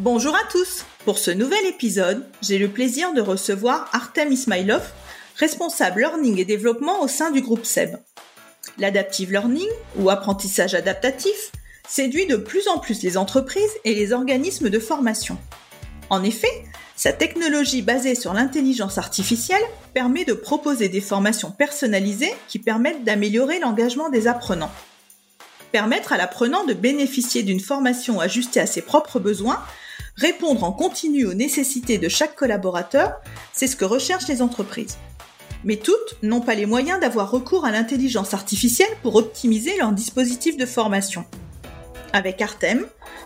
Bonjour à tous Pour ce nouvel épisode, j'ai le plaisir de recevoir Artem Ismailov, responsable learning et développement au sein du groupe SEB. L'adaptive learning, ou apprentissage adaptatif, séduit de plus en plus les entreprises et les organismes de formation. En effet, sa technologie basée sur l'intelligence artificielle permet de proposer des formations personnalisées qui permettent d'améliorer l'engagement des apprenants. Permettre à l'apprenant de bénéficier d'une formation ajustée à ses propres besoins Répondre en continu aux nécessités de chaque collaborateur, c'est ce que recherchent les entreprises. Mais toutes n'ont pas les moyens d'avoir recours à l'intelligence artificielle pour optimiser leur dispositif de formation. Avec Artem,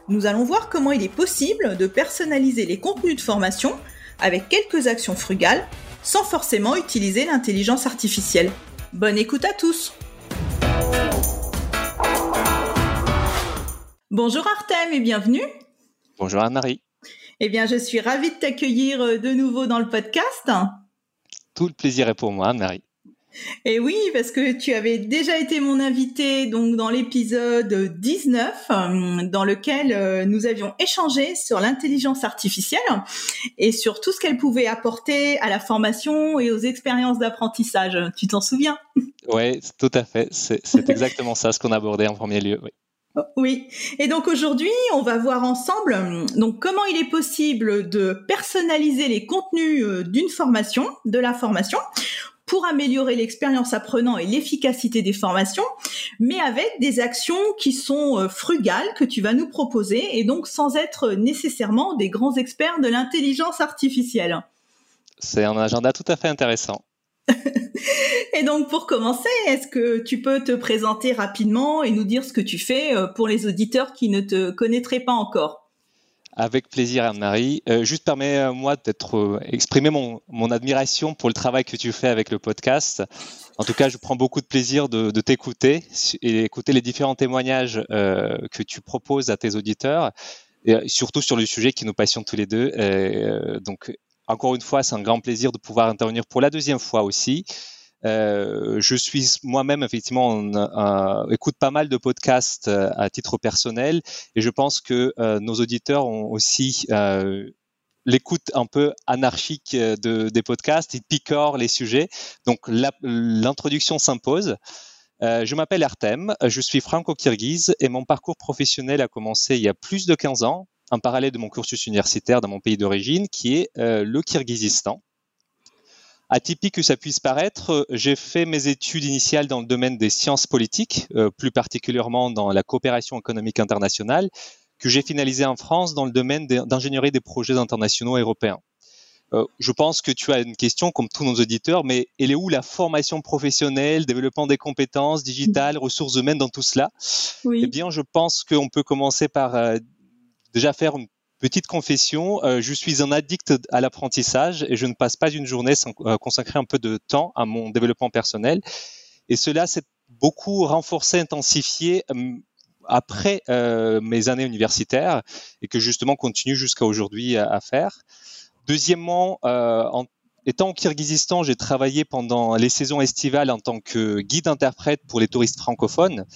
nous allons voir comment il est possible de personnaliser les contenus de formation avec quelques actions frugales sans forcément utiliser l'intelligence artificielle. Bonne écoute à tous Bonjour Artem et bienvenue Bonjour Anne-Marie. Eh bien, je suis ravie de t'accueillir euh, de nouveau dans le podcast. Tout le plaisir est pour moi, Anne-Marie. Et oui, parce que tu avais déjà été mon invité donc dans l'épisode 19 euh, dans lequel euh, nous avions échangé sur l'intelligence artificielle et sur tout ce qu'elle pouvait apporter à la formation et aux expériences d'apprentissage. Tu t'en souviens? Oui, tout à fait. C'est exactement ça ce qu'on abordait en premier lieu. Oui. Oui. Et donc aujourd'hui, on va voir ensemble donc comment il est possible de personnaliser les contenus euh, d'une formation, de la formation pour améliorer l'expérience apprenant et l'efficacité des formations, mais avec des actions qui sont euh, frugales que tu vas nous proposer et donc sans être nécessairement des grands experts de l'intelligence artificielle. C'est un agenda tout à fait intéressant. et donc pour commencer, est-ce que tu peux te présenter rapidement et nous dire ce que tu fais euh, pour les auditeurs qui ne te connaîtraient pas encore? Avec plaisir, Anne-Marie. Euh, juste permets-moi d'être euh, exprimer mon, admiration pour le travail que tu fais avec le podcast. En tout cas, je prends beaucoup de plaisir de, t'écouter et écouter les différents témoignages que tu proposes à tes auditeurs, et surtout sur le sujet qui nous passionne tous les deux. donc, encore une fois, c'est un grand plaisir de pouvoir intervenir pour la deuxième fois aussi. Euh, je suis moi-même effectivement on, écoute pas mal de podcasts euh, à titre personnel et je pense que euh, nos auditeurs ont aussi l'écoute un peu anarchique de, des podcasts, ils picorent les sujets. Donc l'introduction s'impose. je m'appelle Artem, je suis franco-kirghize et mon parcours professionnel a commencé il y a plus de 15 ans en parallèle de mon cursus universitaire dans mon pays d'origine, qui est euh, le Kirghizistan. Atypique que ça puisse paraître, j'ai fait mes études initiales dans le domaine des sciences politiques, euh, plus particulièrement dans la coopération économique internationale, que j'ai finalisé en France dans le domaine d'ingénierie des projets internationaux européens. Euh, je pense que tu as une question, comme tous nos auditeurs, mais elle est où la formation professionnelle, développement des compétences digitales, ressources humaines dans tout cela? Eh bien, je pense qu'on peut commencer par déjà faire une petite confession. Euh, je suis un addict à l'apprentissage et je ne passe pas une journée sans euh, consacrer un peu de temps à mon développement personnel. Et cela s'est beaucoup renforcé, intensifié euh, après mes années universitaires et que justement continue jusqu'à aujourd'hui à, faire. Deuxièmement, en Étant au Kirghizistan, j'ai travaillé pendant les saisons estivales en tant que guide interprète pour les touristes francophones.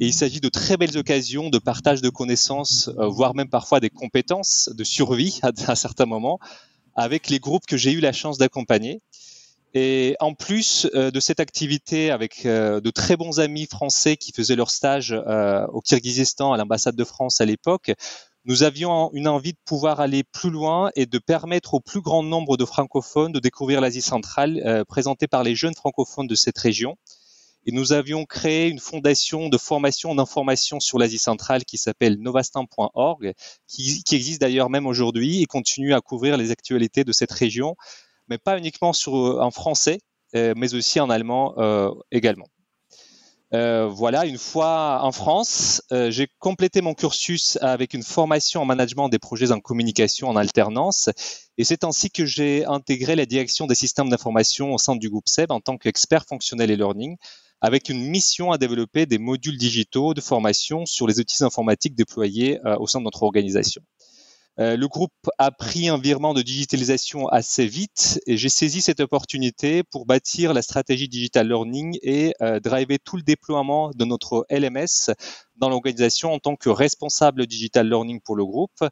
Et il s'agit de très belles occasions de partage de connaissances, euh, voire même parfois des compétences de survie à, certains moments, avec les groupes que j'ai eu la chance d'accompagner. Et en plus euh, de cette activité avec euh, de très bons amis français qui faisaient leur stage au Kirghizistan à l'ambassade de France à l'époque, nous avions une envie de pouvoir aller plus loin et de permettre au plus grand nombre de francophones de découvrir l'Asie centrale euh, présentée par les jeunes francophones de cette région. Et nous avions créé une fondation de formation d'information sur l'Asie centrale qui s'appelle novastan.org, qui, qui, existe d'ailleurs même aujourd'hui et continue à couvrir les actualités de cette région, mais pas uniquement sur, en français, euh, mais aussi en allemand euh, également. Euh, voilà, une fois en France, euh, j'ai complété mon cursus avec une formation en management des projets en communication en alternance. Et c'est ainsi que j'ai intégré la direction des systèmes d'information au sein du groupe SEB en tant qu'expert fonctionnel et learning, avec une mission à développer des modules digitaux de formation sur les outils informatiques déployés euh, au sein de notre organisation. Euh, le groupe a pris un virement de digitalisation assez vite et j'ai saisi cette opportunité pour bâtir la stratégie digital learning et euh, driver tout le déploiement de notre LMS dans l'organisation en tant que responsable digital learning pour le groupe.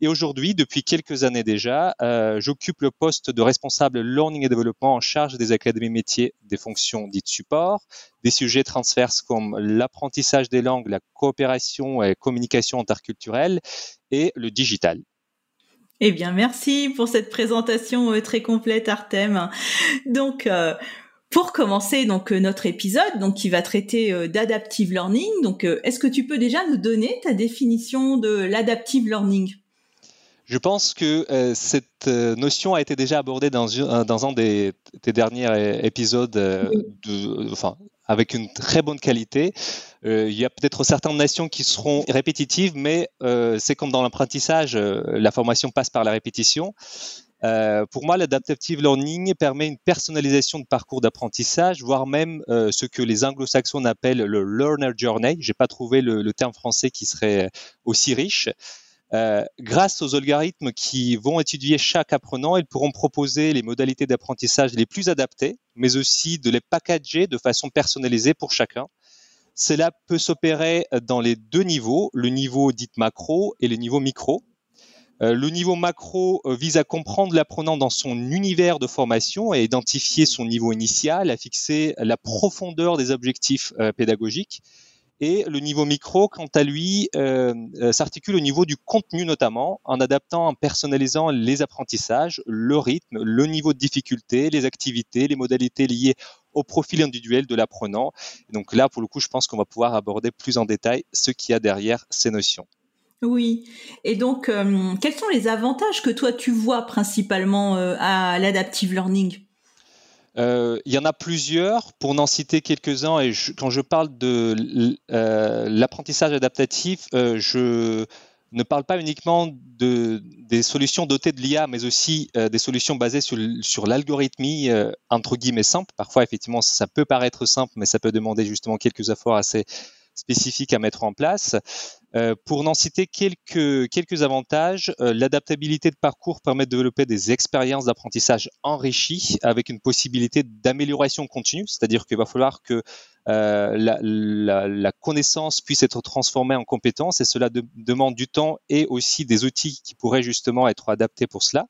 Et aujourd'hui, depuis quelques années déjà, euh, j'occupe le poste de responsable learning et développement en charge des académies métiers des fonctions dites support, des sujets transverses comme l'apprentissage des langues, la coopération et communication interculturelle et le digital. Eh bien, merci pour cette présentation euh, très complète, Artem. Donc, euh, pour commencer donc euh, notre épisode, donc qui va traiter d'adaptive learning, donc est-ce que tu peux déjà nous donner ta définition de l'adaptive learning? Je pense que cette notion a été déjà abordée dans, dans un des, des derniers épisodes, de, enfin, avec une très bonne qualité. Euh, il y a peut-être certaines nations qui seront répétitives, mais euh, c'est comme dans l'apprentissage, euh, la formation passe par la répétition. Pour moi, l'adaptive learning permet une personnalisation de parcours d'apprentissage, voire même ce que les anglo-saxons appellent le learner journey. J'ai pas trouvé le, le, terme français qui serait aussi riche. Euh, grâce aux algorithmes qui vont étudier chaque apprenant, ils pourront proposer les modalités d'apprentissage les plus adaptées, mais aussi de les packager de façon personnalisée pour chacun. Cela peut s'opérer dans les deux niveaux, le niveau dit macro et le niveau micro. Euh, le niveau macro euh, vise à comprendre l'apprenant dans son univers de formation et identifier son niveau initial, à fixer la profondeur des objectifs pédagogiques et le niveau micro, quant à lui, euh, euh, s'articule au niveau du contenu notamment, en adaptant, en personnalisant les apprentissages, le rythme, le niveau de difficulté, les activités, les modalités liées au profil individuel de l'apprenant. Donc là, pour le coup, je pense qu'on va pouvoir aborder plus en détail ce qu'il y a derrière ces notions. Oui. Et donc, euh, quels sont les avantages que toi tu vois principalement à l'adaptive learning? Euh, il y en a plusieurs, pour n'en citer quelques-uns, et quand je parle de euh, l'apprentissage adaptatif, euh, je ne parle pas uniquement de, des solutions dotées de l'IA, mais aussi des solutions basées sur, sur l'algorithmie, entre guillemets, simple. Parfois, effectivement, ça peut paraître simple, mais ça peut demander justement quelques efforts assez spécifiques à mettre en place. Euh, pour n'en citer quelques, quelques avantages, euh, l'adaptabilité de parcours permet de développer des expériences d'apprentissage enrichies avec une possibilité d'amélioration continue, c'est-à-dire qu'il va falloir que euh, la, connaissance puisse être transformée en compétence et cela demande du temps et aussi des outils qui pourraient justement être adaptés pour cela.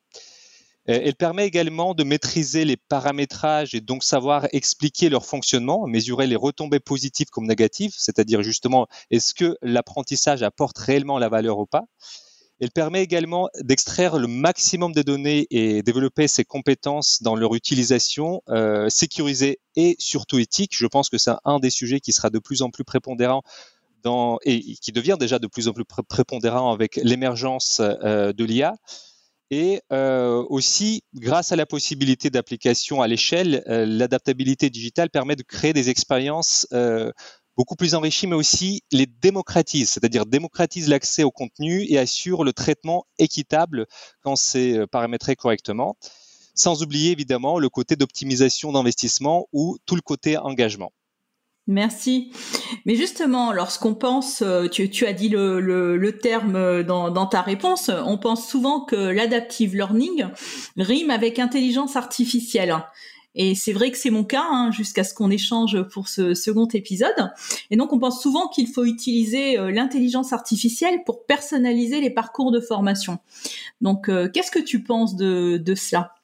Euh, elle permet également de maîtriser les paramétrages et donc savoir expliquer leur fonctionnement, mesurer les retombées positives comme négatives, c'est-à-dire justement est-ce que l'apprentissage apporte réellement la valeur ou pas. Elle permet également d'extraire le maximum de données et développer ses compétences dans leur utilisation euh, sécurisée et surtout éthique. Je pense que c'est un des sujets qui sera de plus en plus prépondérant et qui devient déjà de plus en plus prépondérant avec l'émergence euh, de l'IA. Et euh, aussi, grâce à la possibilité d'application à l'échelle, euh, l'adaptabilité digitale permet de créer des expériences euh, beaucoup plus enrichies, mais aussi les démocratise, c'est-à-dire démocratise l'accès au contenu et assure le traitement équitable quand c'est paramétré correctement, sans oublier évidemment le côté d'optimisation d'investissement ou tout le côté engagement. Merci. Mais justement, lorsqu'on pense, euh, tu, as dit le, terme euh, dans, ta réponse, on pense souvent que l'adaptive learning rime avec intelligence artificielle. Et c'est vrai que c'est mon cas, hein, jusqu'à ce qu'on échange pour ce second épisode. Et donc, on pense souvent qu'il faut utiliser euh, l'intelligence artificielle pour personnaliser les parcours de formation. Donc, qu'est-ce que tu penses de, de cela?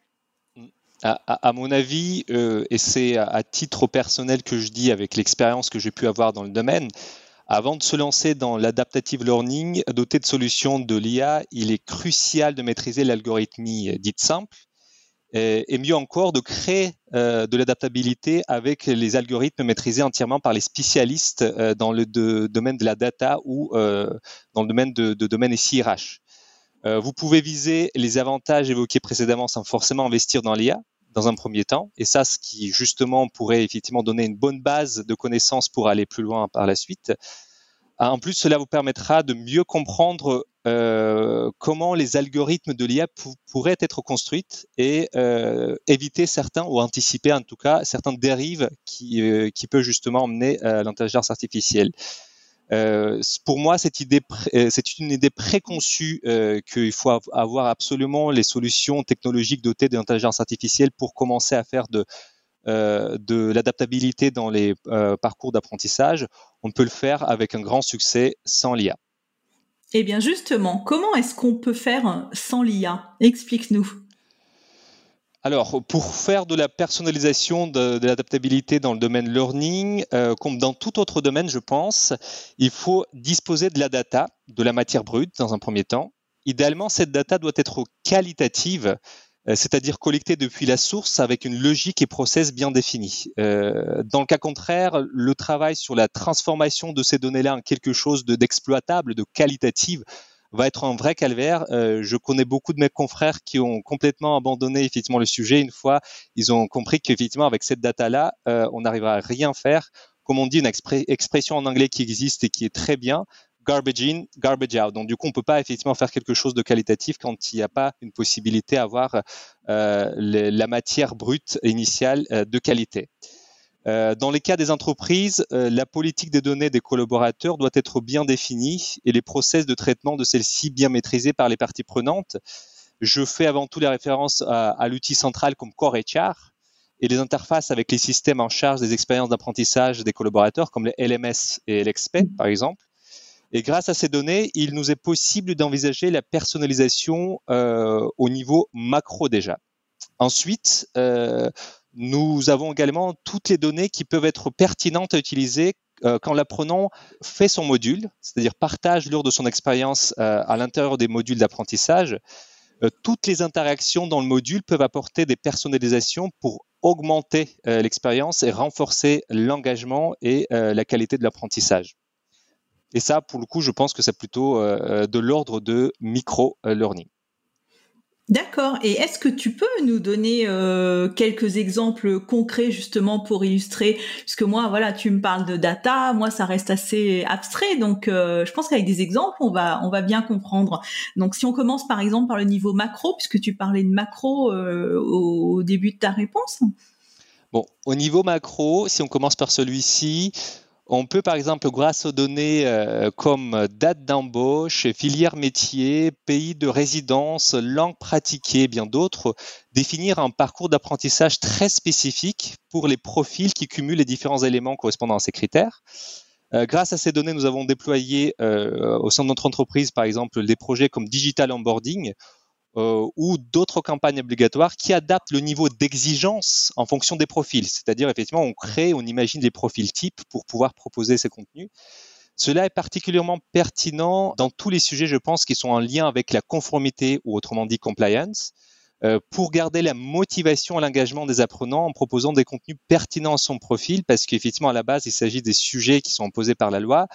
À, mon avis, euh, et c'est à, titre personnel que je dis avec l'expérience que j'ai pu avoir dans le domaine, avant de se lancer dans l'adaptative learning, doté de solutions de l'IA, il est crucial de maîtriser l'algorithmie dite simple et, mieux encore de créer euh, de l'adaptabilité avec les algorithmes maîtrisés entièrement par les spécialistes euh, dans le domaine de la data ou dans le domaine de, de domaine SIRH. vous pouvez viser les avantages évoqués précédemment sans forcément investir dans l'IA, dans un premier temps. Et ça, ce qui justement pourrait effectivement donner une bonne base de connaissances pour aller plus loin par la suite. Ah, en plus, cela vous permettra de mieux comprendre euh, comment les algorithmes de l'IA pourraient être construites et euh, éviter certains, ou anticiper en tout cas, certaines dérives qui, euh, qui peuvent justement emmener à l'intelligence artificielle. Euh, pour moi, euh, c'est une idée préconçue euh, qu'il faut avoir absolument les solutions technologiques dotées d'intelligence artificielle pour commencer à faire de, euh, de l'adaptabilité dans les parcours d'apprentissage. On peut le faire avec un grand succès sans l'IA. Eh bien justement, comment est-ce qu'on peut faire sans l'IA Explique-nous. Alors, pour faire de la personnalisation de, de l'adaptabilité dans le domaine learning, euh, comme dans tout autre domaine, je pense, il faut disposer de la data, de la matière brute dans un premier temps. Idéalement, cette data doit être qualitative, euh, c'est-à-dire collectée depuis la source avec une logique et process bien définis. Euh, dans le cas contraire, le travail sur la transformation de ces données-là en quelque chose d'exploitable, de qualitative, va être un vrai calvaire. Euh, je connais beaucoup de mes confrères qui ont complètement abandonné effectivement le sujet une fois ils ont compris qu'effectivement avec cette data-là, euh, on n'arrivera à rien faire. Comme on dit, une expression en anglais qui existe et qui est très bien, garbage in, garbage out. Donc du coup, on peut pas effectivement faire quelque chose de qualitatif quand il n'y a pas une possibilité d'avoir euh, la matière brute initiale euh, de qualité. Euh, dans les cas des entreprises, euh, la politique des données des collaborateurs doit être bien définie et les process de traitement de celles-ci bien maîtrisés par les parties prenantes. Je fais avant tout la référence à, l'outil central comme Core HR et les interfaces avec les systèmes en charge des expériences d'apprentissage des collaborateurs comme les LMS et l'XP par exemple. Et grâce à ces données, il nous est possible d'envisager la personnalisation euh, au niveau macro déjà. Ensuite, euh, nous avons également toutes les données qui peuvent être pertinentes à utiliser euh, quand l'apprenant fait son module, c'est-à-dire partage lors de son expérience euh, à l'intérieur des modules d'apprentissage. Euh, toutes les interactions dans le module peuvent apporter des personnalisations pour augmenter l'expérience et renforcer l'engagement et la qualité de l'apprentissage. Et ça, pour le coup, je pense que c'est plutôt de l'ordre de micro-learning. D'accord. Et est-ce que tu peux nous donner euh, quelques exemples concrets justement pour illustrer? Puisque moi, voilà, tu me parles de data, moi ça reste assez abstrait, donc euh, je pense qu'avec des exemples, on va on va bien comprendre. Donc si on commence par exemple par le niveau macro, puisque tu parlais de macro euh, au début de ta réponse. Bon, au niveau macro, si on commence par celui-ci, on peut par exemple, grâce aux données euh, comme date d'embauche, filière métier, pays de résidence, langue pratiquée, bien d'autres, définir un parcours d'apprentissage très spécifique pour les profils qui cumulent les différents éléments correspondant à ces critères. Euh, grâce à ces données, nous avons déployé euh, au sein de notre entreprise, par exemple, des projets comme Digital Onboarding, euh, ou d'autres campagnes obligatoires qui adaptent le niveau d'exigence en fonction des profils. C'est-à-dire, effectivement, on crée, on imagine des profils types pour pouvoir proposer ces contenus. Cela est particulièrement pertinent dans tous les sujets, je pense, qui sont en lien avec la conformité ou autrement dit compliance, euh, pour garder la motivation et l'engagement des apprenants en proposant des contenus pertinents à son profil, parce qu'effectivement, à la base, il s'agit des sujets qui sont imposés par la loi,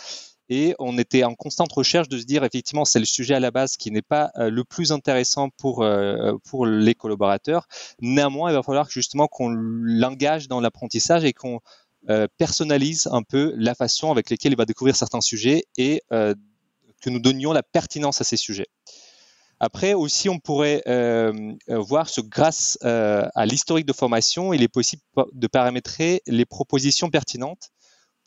et on était en constante recherche de se dire effectivement c'est le sujet à la base qui n'est pas euh, le plus intéressant pour euh, pour les collaborateurs. Néanmoins, il va falloir justement qu'on l'engage dans l'apprentissage et qu'on euh, personnalise un peu la façon avec laquelle il va découvrir certains sujets et que nous donnions la pertinence à ces sujets. Après aussi, on pourrait voir que grâce à l'historique de formation, il est possible de paramétrer les propositions pertinentes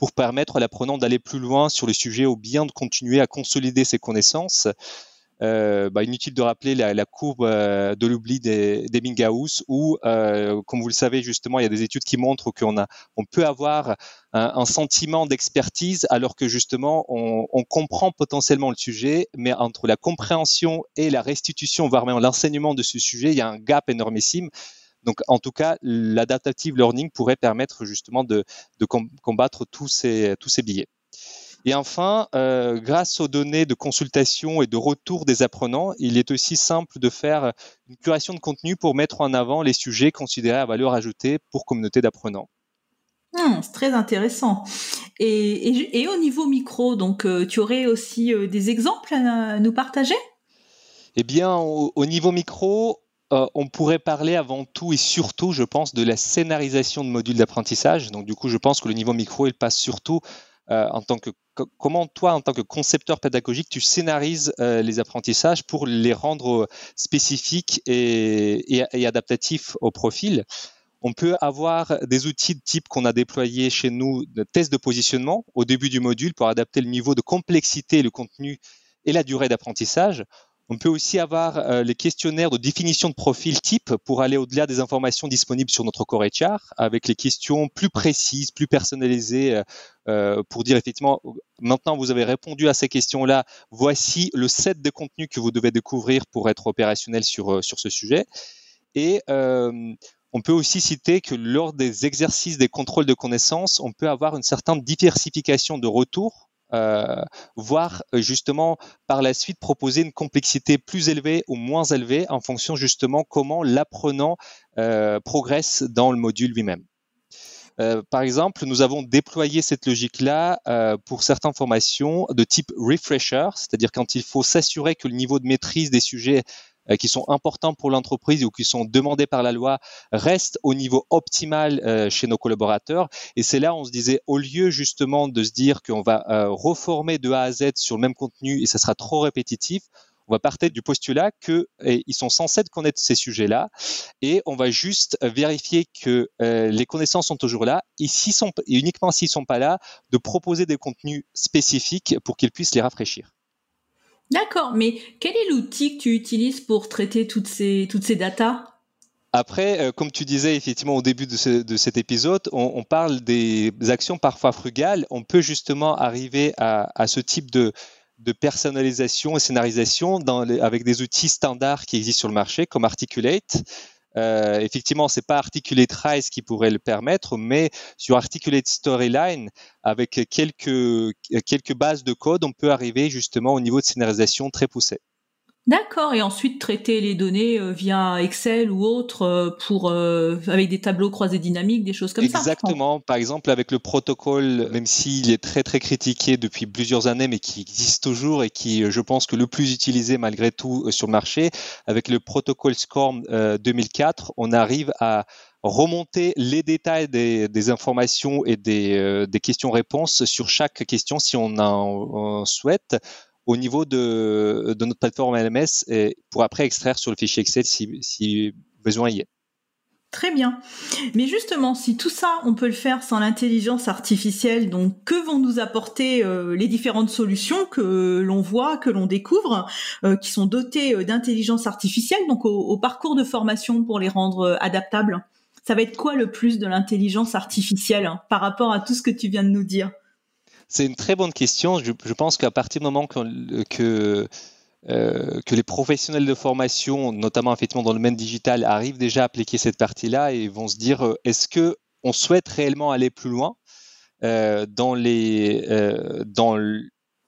pour permettre à l'apprenant d'aller plus loin sur le sujet ou bien de continuer à consolider ses connaissances. Euh, bah, inutile de rappeler la, courbe euh, de l'oubli des, des Minghaus où, euh, comme vous le savez justement, il y a des études qui montrent qu'on a, on peut avoir un, un sentiment d'expertise alors que justement on, on, comprend potentiellement le sujet, mais entre la compréhension et la restitution, voire même l'enseignement de ce sujet, il y a un gap énormissime. Donc, en tout cas, l'adaptative learning pourrait permettre justement de, combattre tous ces, tous ces billets. Et enfin, euh, grâce aux données de consultation et de retour des apprenants, il est aussi simple de faire une curation de contenu pour mettre en avant les sujets considérés à valeur ajoutée pour communauté d'apprenants. Hmm, c'est très intéressant. Et, au niveau micro, donc, euh, tu aurais aussi euh, des exemples à nous partager? Eh bien, au niveau micro, euh, on pourrait parler avant tout et surtout, je pense, de la scénarisation de modules d'apprentissage. Donc, du coup, je pense que le niveau micro, il passe surtout euh, en tant que comment toi, en tant que concepteur pédagogique, tu scénarises les apprentissages pour les rendre spécifiques et, et adaptatifs au profil? On peut avoir des outils de type qu'on a déployés chez nous, de tests de positionnement au début du module pour adapter le niveau de complexité, le contenu et la durée d'apprentissage. On peut aussi avoir euh, les questionnaires de définition de profil type pour aller au-delà des informations disponibles sur notre core HR avec les questions plus précises, plus personnalisées euh, euh, pour dire effectivement, maintenant vous avez répondu à ces questions-là, voici le set de contenus que vous devez découvrir pour être opérationnel sur, sur ce sujet. Et on peut aussi citer que lors des exercices des contrôles de connaissances, on peut avoir une certaine diversification de retours, euh, voire euh, justement par la suite proposer une complexité plus élevée ou moins élevée en fonction justement comment l'apprenant euh, progresse dans le module lui-même. par exemple, nous avons déployé cette logique-là pour certaines formations de type refresher, c'est-à-dire quand il faut s'assurer que le niveau de maîtrise des sujets euh, qui sont importants pour l'entreprise ou qui sont demandés par la loi restent au niveau optimal euh, chez nos collaborateurs. Et c'est là on se disait, au lieu justement de se dire qu'on va euh, reformer de A à Z sur le même contenu et ça sera trop répétitif, on va partir du postulat qu'ils sont censés connaître ces sujets-là et on va juste vérifier que les connaissances sont toujours là et, sont, et uniquement s'ils sont pas là, de proposer des contenus spécifiques pour qu'ils puissent les rafraîchir. D'accord, mais quel est l'outil que tu utilises pour traiter toutes ces, toutes datas après, euh, comme tu disais effectivement au début de, cet épisode, on, parle des actions parfois frugales. On peut justement arriver à, ce type de, personnalisation et scénarisation avec des outils standards qui existent sur le marché, comme Articulate, euh, effectivement, c'est pas Articulate Rise qui pourrait le permettre, mais sur Articulate Storyline, avec quelques, quelques bases de code, on peut arriver justement au niveau de scénarisation très poussé. D'accord, et ensuite traiter les données euh, via Excel ou autre euh, pour euh, avec des tableaux croisés dynamiques, des choses comme ça. Exactement. Par exemple, avec le protocole, même s'il est très très critiqué depuis plusieurs années, mais qui existe toujours et qui, je pense, que le plus utilisé malgré tout sur le marché, avec le protocole SCORM 2004, on arrive à remonter les détails des, informations et des, des questions-réponses sur chaque question si on en souhaite au niveau de, notre plateforme LMS et pour après extraire sur le fichier Excel si, besoin y est. Très bien. Mais justement, si tout ça, on peut le faire sans l'intelligence artificielle, donc que vont nous apporter euh, les différentes solutions que l'on voit, que l'on découvre, euh, qui sont dotées euh, d'intelligence artificielle, donc au, parcours de formation pour les rendre adaptables? Ça va être quoi le plus de l'intelligence artificielle hein, par rapport à tout ce que tu viens de nous dire? C'est une très bonne question. Je, pense qu'à partir du moment que, euh, que, les professionnels de formation, notamment effectivement dans le domaine digital, arrivent déjà à appliquer cette partie-là et vont se dire euh, est-ce que on souhaite réellement aller plus loin euh, dans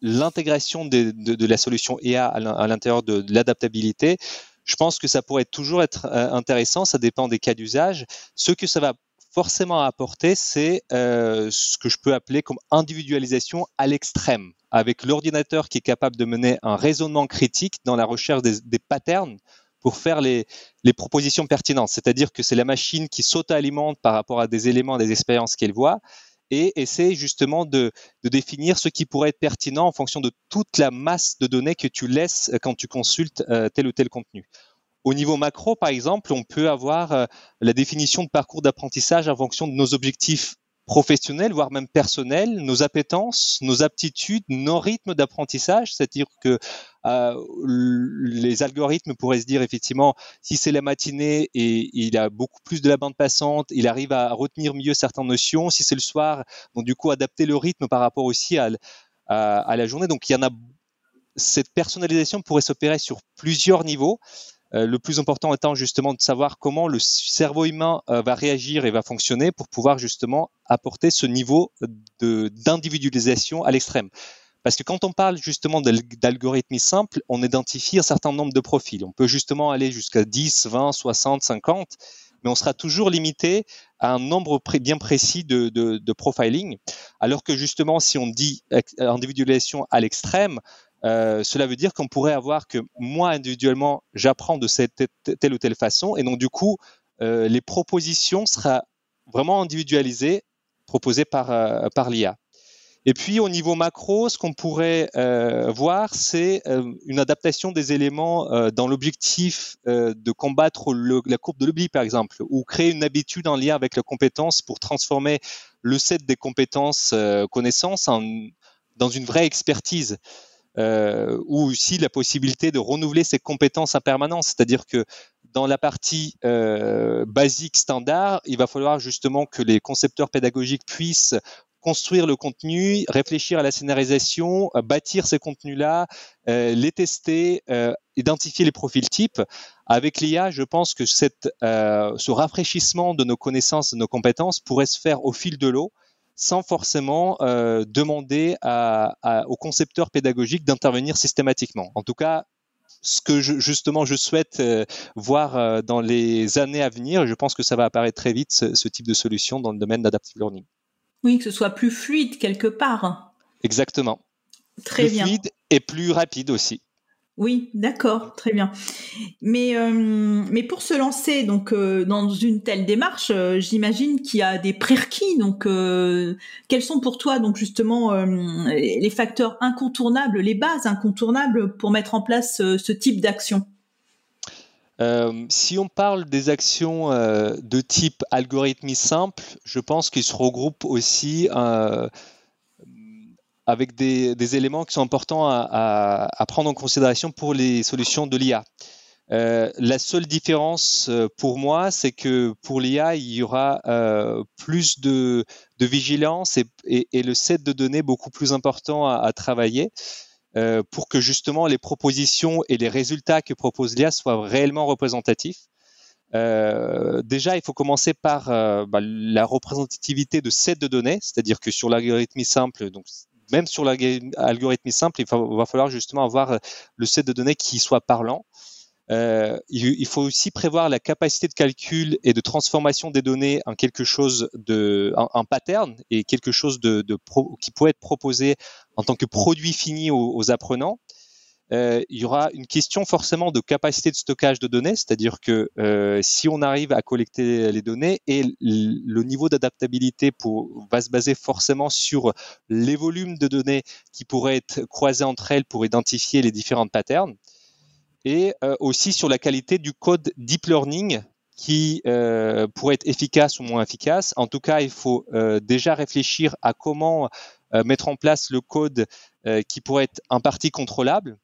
l'intégration de, la solution EA à l'intérieur de, de l'adaptabilité? Je pense que ça pourrait toujours être intéressant, ça dépend des cas d'usage. Ce que ça va forcément à apporter, c'est euh, ce que je peux appeler comme individualisation à l'extrême, avec l'ordinateur qui est capable de mener un raisonnement critique dans la recherche des, patterns pour faire les, propositions pertinentes. C'est-à-dire que c'est la machine qui s'auto-alimente par rapport à des éléments, des expériences qu'elle voit, et essaie justement de, définir ce qui pourrait être pertinent en fonction de toute la masse de données que tu laisses quand tu consultes euh, tel ou tel contenu. Au niveau macro, par exemple, on peut avoir euh, la définition de parcours d'apprentissage en fonction de nos objectifs professionnels, voire même personnels, nos appétences, nos aptitudes, nos rythmes d'apprentissage. C'est-à-dire que euh, les algorithmes pourraient se dire effectivement, si c'est la matinée et il a beaucoup plus de la bande passante, il arrive à retenir mieux certaines notions. Si c'est le soir, donc du coup adapter le rythme par rapport aussi à, à la journée. Donc il y en a cette personnalisation pourrait s'opérer sur plusieurs niveaux. Euh, le plus important étant justement de savoir comment le cerveau humain euh, va réagir et va fonctionner pour pouvoir justement apporter ce niveau d'individualisation à l'extrême. Parce que quand on parle justement d'algorithmes simples, on identifie un certain nombre de profils. On peut justement aller jusqu'à 10, 20, 60, 50, mais on sera toujours limité à un nombre bien précis de, de profiling. Alors que justement, si on dit individualisation à l'extrême, cela veut dire qu'on pourrait avoir que moi individuellement, j'apprends de cette telle ou telle façon, et donc du coup, les propositions sera vraiment individualisées, proposées par, par l'IA. Et puis au niveau macro, ce qu'on pourrait euh, voir, c'est euh, une adaptation des éléments euh, dans l'objectif de combattre la courbe de l'oubli, par exemple, ou créer une habitude en lien avec la compétence pour transformer le set des compétences connaissances en, dans une vraie expertise. Ou aussi la possibilité de renouveler ses compétences en permanence, c'est-à-dire que dans la partie basique standard, il va falloir justement que les concepteurs pédagogiques puissent construire le contenu, réfléchir à la scénarisation, euh, bâtir ces contenus-là, euh, les tester, euh, identifier les profils types. Avec l'IA, je pense que cette, ce rafraîchissement de nos connaissances, de nos compétences pourrait se faire au fil de l'eau sans forcément demander aux concepteurs pédagogiques d'intervenir systématiquement. En tout cas, ce que justement je souhaite voir dans les années à venir, je pense que ça va apparaître très vite, ce, ce type de solution dans le domaine d'adaptive learning. Oui, que ce soit plus fluide quelque part. Exactement. Très plus Fluide et plus rapide aussi. Oui, d'accord, très bien. Mais, euh, mais pour se lancer donc euh, dans une telle démarche, euh, j'imagine qu'il y a des prérequis. Donc, quels sont pour toi donc justement les facteurs incontournables, les bases incontournables pour mettre en place ce type d'action? Si on parle des actions de type algorithmie simple, je pense qu'ils se regroupent aussi avec des, éléments qui sont importants à, prendre en considération pour les solutions de l'IA. la seule différence pour moi, c'est que pour l'IA, il y aura plus de, vigilance et, le set de données beaucoup plus important à travailler. Euh, pour que justement les propositions et les résultats que propose l'IA soient réellement représentatifs. Euh, déjà, il faut commencer par euh, bah, la représentativité de sets de données, c'est-à-dire que sur l'algorithme simple, donc même sur l'algorithme simple, il va, falloir justement avoir le set de données qui soit parlant. Euh, il, faut aussi prévoir la capacité de calcul et de transformation des données en quelque chose de, en, pattern et quelque chose de, de qui pourrait être proposé en tant que produit fini aux, apprenants. Euh, il y aura une question forcément de capacité de stockage de données, c'est-à-dire que euh, si on arrive à collecter les données et le niveau d'adaptabilité va se baser forcément sur les volumes de données qui pourraient être croisés entre elles pour identifier les différentes patterns et euh, aussi sur la qualité du code deep learning qui pourrait être efficace ou moins efficace. En tout cas, il faut déjà réfléchir à comment mettre en place le code qui pourrait être en partie contrôlable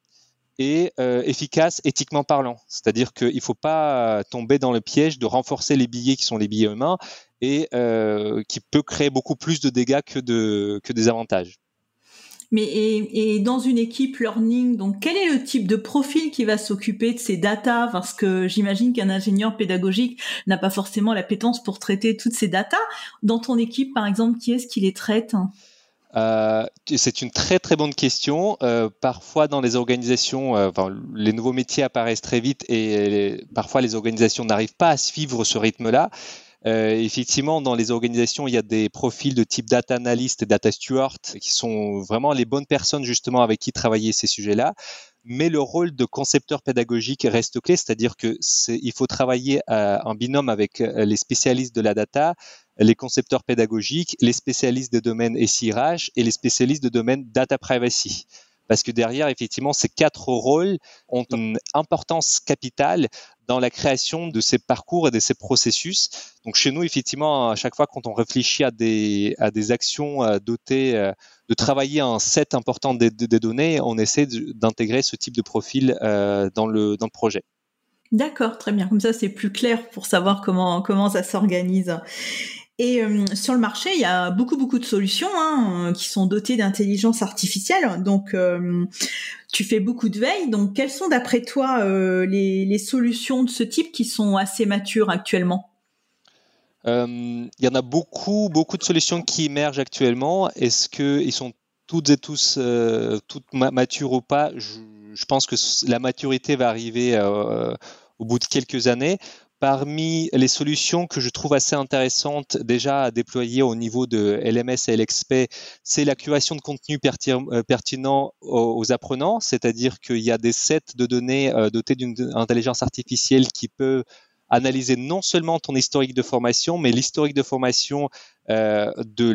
et efficace éthiquement parlant. C'est-à-dire qu'il ne faut pas tomber dans le piège de renforcer les billets qui sont les billets humains et qui peut créer beaucoup plus de dégâts que, que des avantages. Mais et, dans une équipe learning, donc quel est le type de profil qui va s'occuper de ces data? Parce que j'imagine qu'un ingénieur pédagogique n'a pas forcément la pétence pour traiter toutes ces data. Dans ton équipe, par exemple, qui est-ce qui les traite euh, c'est une très très bonne question. Euh, parfois dans les organisations, euh, les nouveaux métiers apparaissent très vite et parfois les organisations n'arrivent pas à suivre ce rythme-là. Euh, effectivement, dans les organisations, il y a des profils de type data analyst et data steward qui sont vraiment les bonnes personnes justement avec qui travailler ces sujets-là. Mais le rôle de concepteur pédagogique reste clé, c'est-à-dire que il faut travailler euh, en binôme avec euh, les spécialistes de la data, les concepteurs pédagogiques, les spécialistes de domaine SIRH et les spécialistes de domaine data privacy parce que derrière, effectivement, ces quatre rôles ont une importance capitale dans la création de ces parcours et de ces processus. Donc chez nous, effectivement, à chaque fois quand on réfléchit à des, à des actions euh, dotées euh, de travailler un set important des, données, on essaie d'intégrer ce type de profil euh, dans, le, dans le projet. D'accord, très bien. Comme ça, c'est plus clair pour savoir comment, comment ça s'organise. Et euh, sur le marché, il y a beaucoup beaucoup de solutions hein, qui sont dotées d'intelligence artificielle. Donc, euh, tu fais beaucoup de veille. Donc, quelles sont d'après toi euh, les, solutions de ce type qui sont assez matures actuellement? Il y en a beaucoup beaucoup de solutions qui émergent actuellement. Est-ce qu'ils sont toutes et tous matures ou pas? Je, pense que la maturité va arriver au bout de quelques années. Parmi les solutions que je trouve assez intéressantes déjà à déployer au niveau de LMS et LXP, c'est la curation de contenu euh, pertinent aux apprenants, c'est-à-dire qu'il y a des sets de données euh, dotés d'une intelligence artificielle qui peut analyser non seulement ton historique de formation, mais l'historique de formation euh, de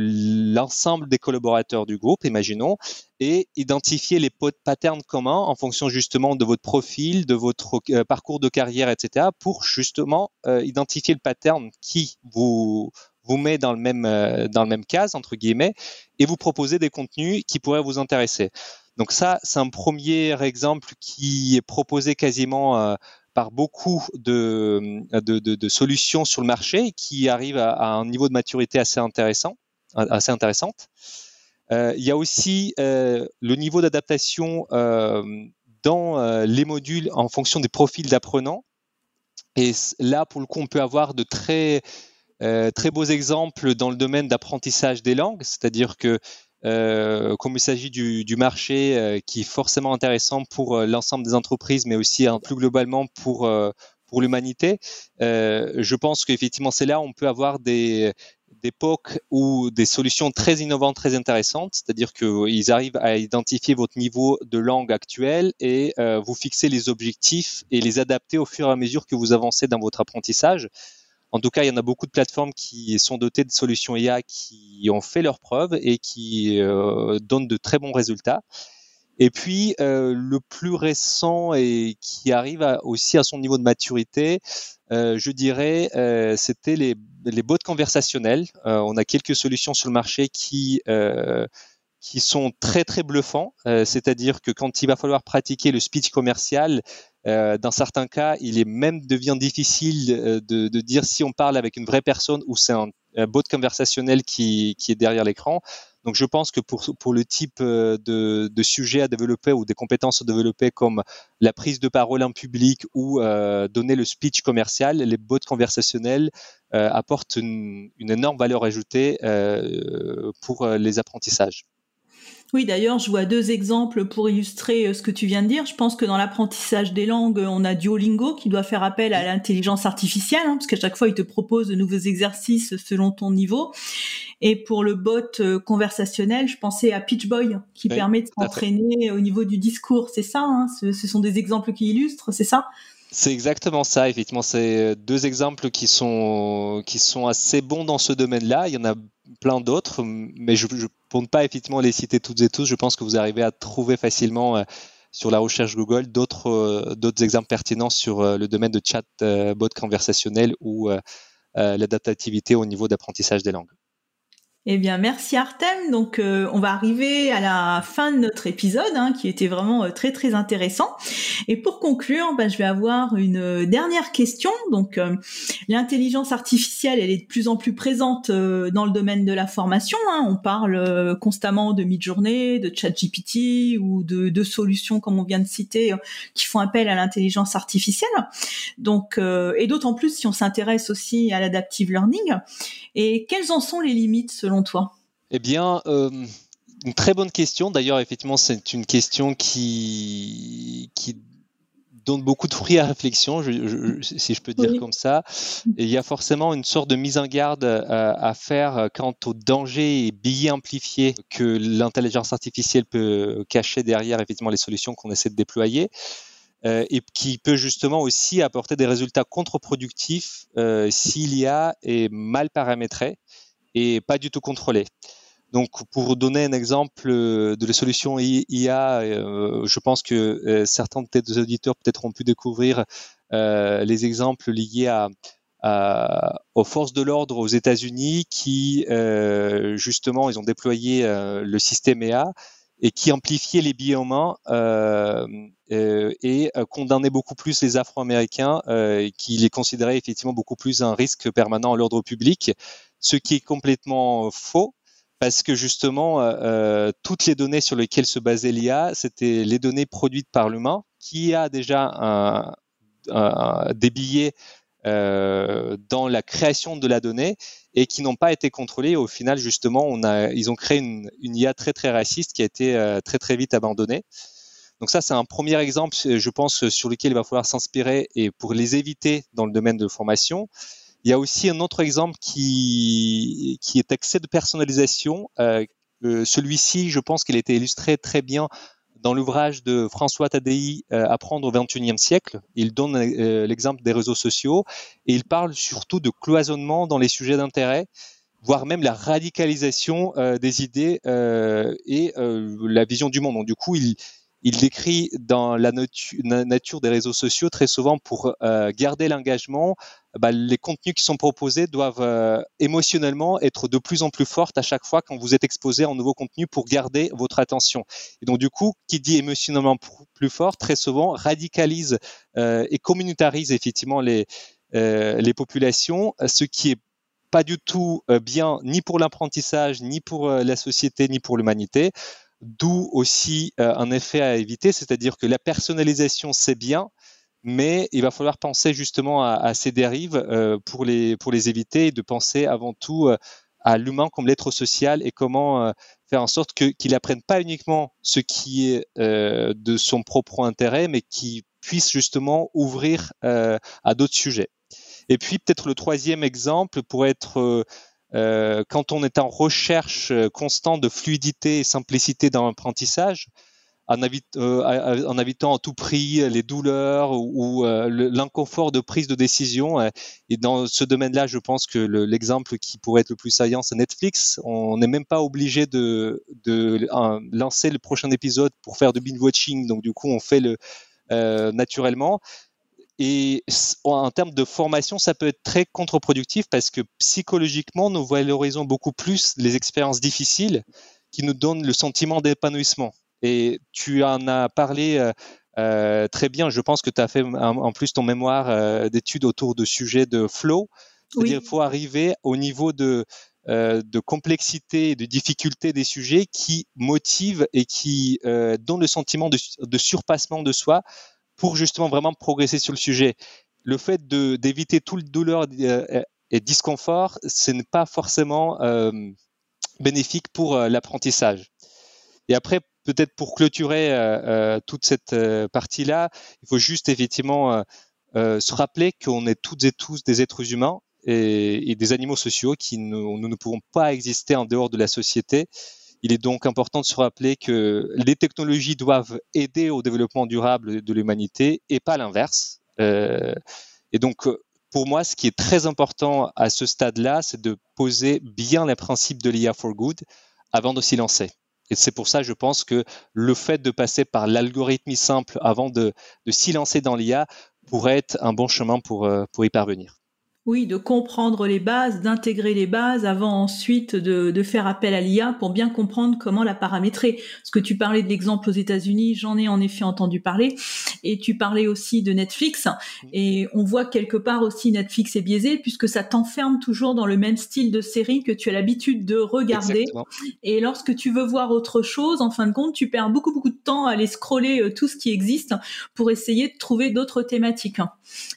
l'ensemble des collaborateurs du groupe, imaginons, et identifier les patterns communs en fonction justement de votre profil, de votre euh, parcours de carrière, etc., pour justement euh, identifier le pattern qui vous vous met dans le même dans le même case entre guillemets et vous proposer des contenus qui pourraient vous intéresser. Donc ça, c'est un premier exemple qui est proposé quasiment par beaucoup de, solutions sur le marché qui arrivent à, un niveau de maturité assez intéressant, assez intéressante. Euh, il y a aussi euh, le niveau d'adaptation euh, dans les modules en fonction des profils d'apprenants. Et là, pour le coup, on peut avoir de très très beaux exemples dans le domaine d'apprentissage des langues, c'est-à-dire que euh, comme il s'agit du, marché euh, qui est forcément intéressant pour euh, l'ensemble des entreprises, mais aussi hein, plus globalement pour pour l'humanité. je pense qu'effectivement, c'est là où on peut avoir des des POC ou des solutions très innovantes, très intéressantes, c'est-à-dire qu'ils arrivent à identifier votre niveau de langue actuel et vous fixer les objectifs et les adapter au fur et à mesure que vous avancez dans votre apprentissage. En tout cas, il y en a beaucoup de plateformes qui sont dotées de solutions IA qui ont fait leurs preuves et qui euh, donnent de très bons résultats. Et puis, euh, le plus récent et qui arrive aussi à son niveau de maturité, euh, je dirais, c'était les, bots conversationnels. on a quelques solutions sur le marché qui qui sont très très bluffants, c'est-à-dire que quand il va falloir pratiquer le speech commercial, euh, dans certains cas, il est même devient difficile euh, de, de, dire si on parle avec une vraie personne ou c'est un, bot conversationnel qui, qui est derrière l'écran. Donc, je pense que pour, pour le type euh, de, de sujet à développer ou des compétences à développer comme la prise de parole en public ou euh, donner le speech commercial, les bots conversationnels euh, apportent une, une, énorme valeur ajoutée pour les apprentissages. Oui, d'ailleurs, je vois deux exemples pour illustrer euh, ce que tu viens de dire. Je pense que dans l'apprentissage des langues, on a Duolingo qui doit faire appel à l'intelligence artificielle, hein, parce qu'à chaque fois, il te propose de nouveaux exercices selon ton niveau. Et pour le bot euh, conversationnel, je pensais à Pitchboy, qui permet de s'entraîner au niveau du discours. C'est ça, hein ce, ce sont des exemples qui illustrent, c'est ça? C'est exactement ça, effectivement. C'est deux exemples qui sont, qui sont assez bons dans ce domaine-là. Il y en a plein d'autres, mais je ne compte pas effectivement les citer toutes et tous. Je pense que vous arrivez à trouver facilement euh, sur la recherche Google d'autres euh, exemples pertinents sur euh, le domaine de chat bot conversationnel ou l'adaptativité au niveau d'apprentissage des langues. Eh bien, merci Artem. Donc, euh, on va arriver à la fin de notre épisode, hein, qui était vraiment euh, très très intéressant. Et pour conclure, ben, je vais avoir une euh, dernière question. Donc, l'intelligence artificielle, elle est de plus en plus présente dans le domaine de la formation. Hein. On parle constamment de mid-journée, de ChatGPT ou de, de, solutions comme on vient de citer qui font appel à l'intelligence artificielle. Donc, et d'autant plus si on s'intéresse aussi à l'adaptive learning. Et quelles en sont les limites selon toi? Eh bien, euh, une très bonne question. D'ailleurs, effectivement, c'est une question qui, qui donne beaucoup de fruits à réflexion, si je peux dire comme ça. Et il y a forcément une sorte de mise en garde à, faire quant au danger et billets amplifiés que l'intelligence artificielle peut cacher derrière effectivement les solutions qu'on essaie de déployer. Euh, et qui peut justement aussi apporter des résultats contre-productifs euh, s'il y a est mal paramétré et pas du tout contrôlé. Donc, pour donner un exemple de la solution IA, euh, je pense que certains de tes auditeurs peut-être ont pu découvrir les exemples liés à, aux forces de l'ordre aux États-Unis qui, justement, ils ont déployé le système IA et qui amplifiait les billets en main euh, euh, et euh, condamnait beaucoup plus les Afro-Américains, euh, qui les considéraient effectivement beaucoup plus un risque permanent à l'ordre public, ce qui est complètement faux. Parce que justement, euh, toutes les données sur lesquelles se basait l'IA, c'était les données produites par l'humain, qui a déjà un, un, des billets euh, dans la création de la donnée et qui n'ont pas été contrôlés. Au final, justement, ils ont créé une, IA très très raciste qui a été euh, très très vite abandonnée. Donc ça, c'est un premier exemple, je pense, sur lequel il va falloir s'inspirer et pour les éviter dans le domaine de formation. Il y a aussi un autre exemple qui, qui est accès de personnalisation. Euh, Celui-ci, je pense qu'il a été illustré très bien dans l'ouvrage de François Tadei, euh, Apprendre au XXIe siècle, il donne euh, l'exemple des réseaux sociaux et il parle surtout de cloisonnement dans les sujets d'intérêt, voire même la radicalisation euh, des idées et la vision du monde. Donc, du coup, il, il décrit dans la nature des réseaux sociaux très souvent pour euh, garder l'engagement, bah, les contenus qui sont proposés doivent euh, émotionnellement être de plus en plus fortes à chaque fois quand vous êtes exposé en nouveau contenu pour garder votre attention. Et donc du coup, qui dit émotionnellement plus fort, très souvent radicalise euh, et communautarise effectivement les les populations, ce qui est pas du tout bien ni pour l'apprentissage, ni pour la société, ni pour l'humanité. D'où aussi euh, un effet à éviter, c'est-à-dire que la personnalisation, c'est bien, mais il va falloir penser justement à, ces dérives euh, pour, les, pour les éviter et de penser avant tout euh, à l'humain comme l'être social et comment faire en sorte qu'il n'apprenne pas uniquement ce qui est de son propre intérêt, mais qu'il puisse justement ouvrir à d'autres sujets. Et puis peut-être le troisième exemple pourrait être euh, quand on est en recherche euh, constante de fluidité et simplicité dans l'apprentissage, en, euh, en, évitant à tout prix les douleurs ou, l'inconfort de prise de décision. Et dans ce domaine-là, je pense que l'exemple qui pourrait être le plus saillant, c'est Netflix. On n'est même pas obligé de, lancer le prochain épisode pour faire du binge watching. Donc du coup, on fait le naturellement. Et en termes de formation, ça peut être très contre-productif parce que psychologiquement, nous valorisons beaucoup plus les expériences difficiles qui nous donnent le sentiment d'épanouissement. Et tu en as parlé euh, euh très bien. Je pense que tu as fait en plus ton mémoire euh, d'études autour de sujets de flow. C'est-à-dire qu'il faut arriver au niveau de, euh, de complexité et de difficulté des sujets qui motivent et qui donnent le sentiment de, de surpassement de soi pour justement vraiment progresser sur le sujet. Le fait d'éviter tout le douleur euh, et disconfort, ce n'est pas forcément euh, bénéfique pour euh, l'apprentissage. Et après, peut-être pour clôturer toute cette partie-là, il faut juste effectivement se rappeler qu'on est toutes et tous des êtres humains et, des animaux sociaux qui nous ne pouvons pas exister en dehors de la société il est donc important de se rappeler que les technologies doivent aider au développement durable de l'humanité et pas l'inverse. Euh, et donc, pour moi, ce qui est très important à ce stade-là, c'est de poser bien les principes de l'IA for good avant de s'y lancer. Et c'est pour ça, je pense que le fait de passer par l'algorithme simple avant de, de s'y lancer dans l'IA pourrait être un bon chemin pour, euh, pour y parvenir. Oui, de comprendre les bases, d'intégrer les bases avant ensuite de, de faire appel à l'IA pour bien comprendre comment la paramétrer. Parce que tu parlais de l'exemple aux États-Unis, j'en ai en effet entendu parler, et tu parlais aussi de Netflix, et on voit quelque part aussi Netflix est biaisé puisque ça t'enferme toujours dans le même style de série que tu as l'habitude de regarder. Et lorsque tu veux voir autre chose, en fin de compte, tu perds beaucoup beaucoup de temps à aller scroller euh, tout ce qui existe pour essayer de trouver d'autres thématiques.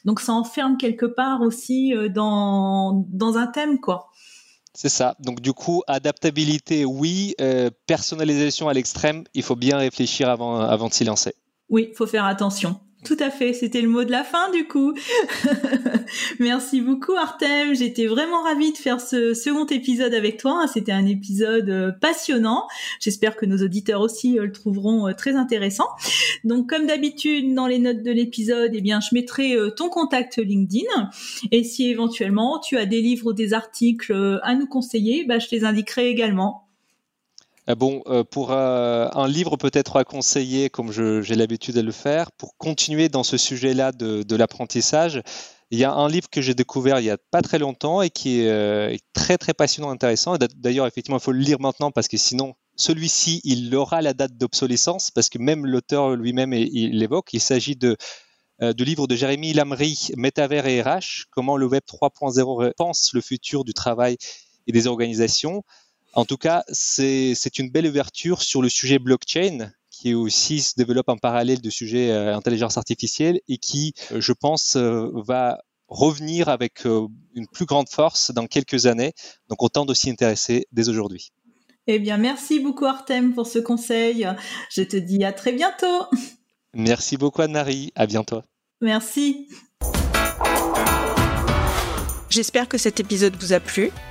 Donc ça enferme quelque part aussi euh, dans, dans un thème, quoi. C'est ça. Donc du coup, adaptabilité, oui. Euh, personnalisation à l'extrême, il faut bien réfléchir avant, avant de s'y lancer. Oui, il faut faire attention. Tout à fait, c'était le mot de la fin du coup. Merci beaucoup Artem, j'étais vraiment ravie de faire ce second épisode avec toi. C'était un épisode euh, passionnant. J'espère que nos auditeurs aussi euh, le trouveront euh, très intéressant. Donc comme d'habitude dans les notes de l'épisode, eh bien je mettrai ton contact LinkedIn et si éventuellement tu as des livres ou des articles à nous conseiller, bah, je les indiquerai également. Euh, bon, euh, pour euh, un livre peut-être à conseiller, comme j'ai l'habitude de le faire, pour continuer dans ce sujet-là de, l'apprentissage, il y a un livre que j'ai découvert il y a pas très longtemps et qui est très très passionnant, intéressant. D'ailleurs, effectivement, il faut le lire maintenant parce que sinon, celui-ci, il aura la date d'obsolescence parce que même l'auteur lui-même l'évoque. Il s'agit de du livre de Jérémy Lamry, Métavers et RH, comment le Web 3.0 pense le futur du travail et des organisations. En tout cas, c'est une belle ouverture sur le sujet blockchain qui aussi se développe en parallèle du sujet euh, intelligence artificielle et qui, euh, je pense, euh, va revenir avec une plus grande force dans quelques années. Donc autant de s'y intéresser dès aujourd'hui. Eh bien, merci beaucoup Artem pour ce conseil. Je te dis à très bientôt. Merci beaucoup Anne-Marie. À bientôt. Merci. J'espère que cet épisode vous a plu.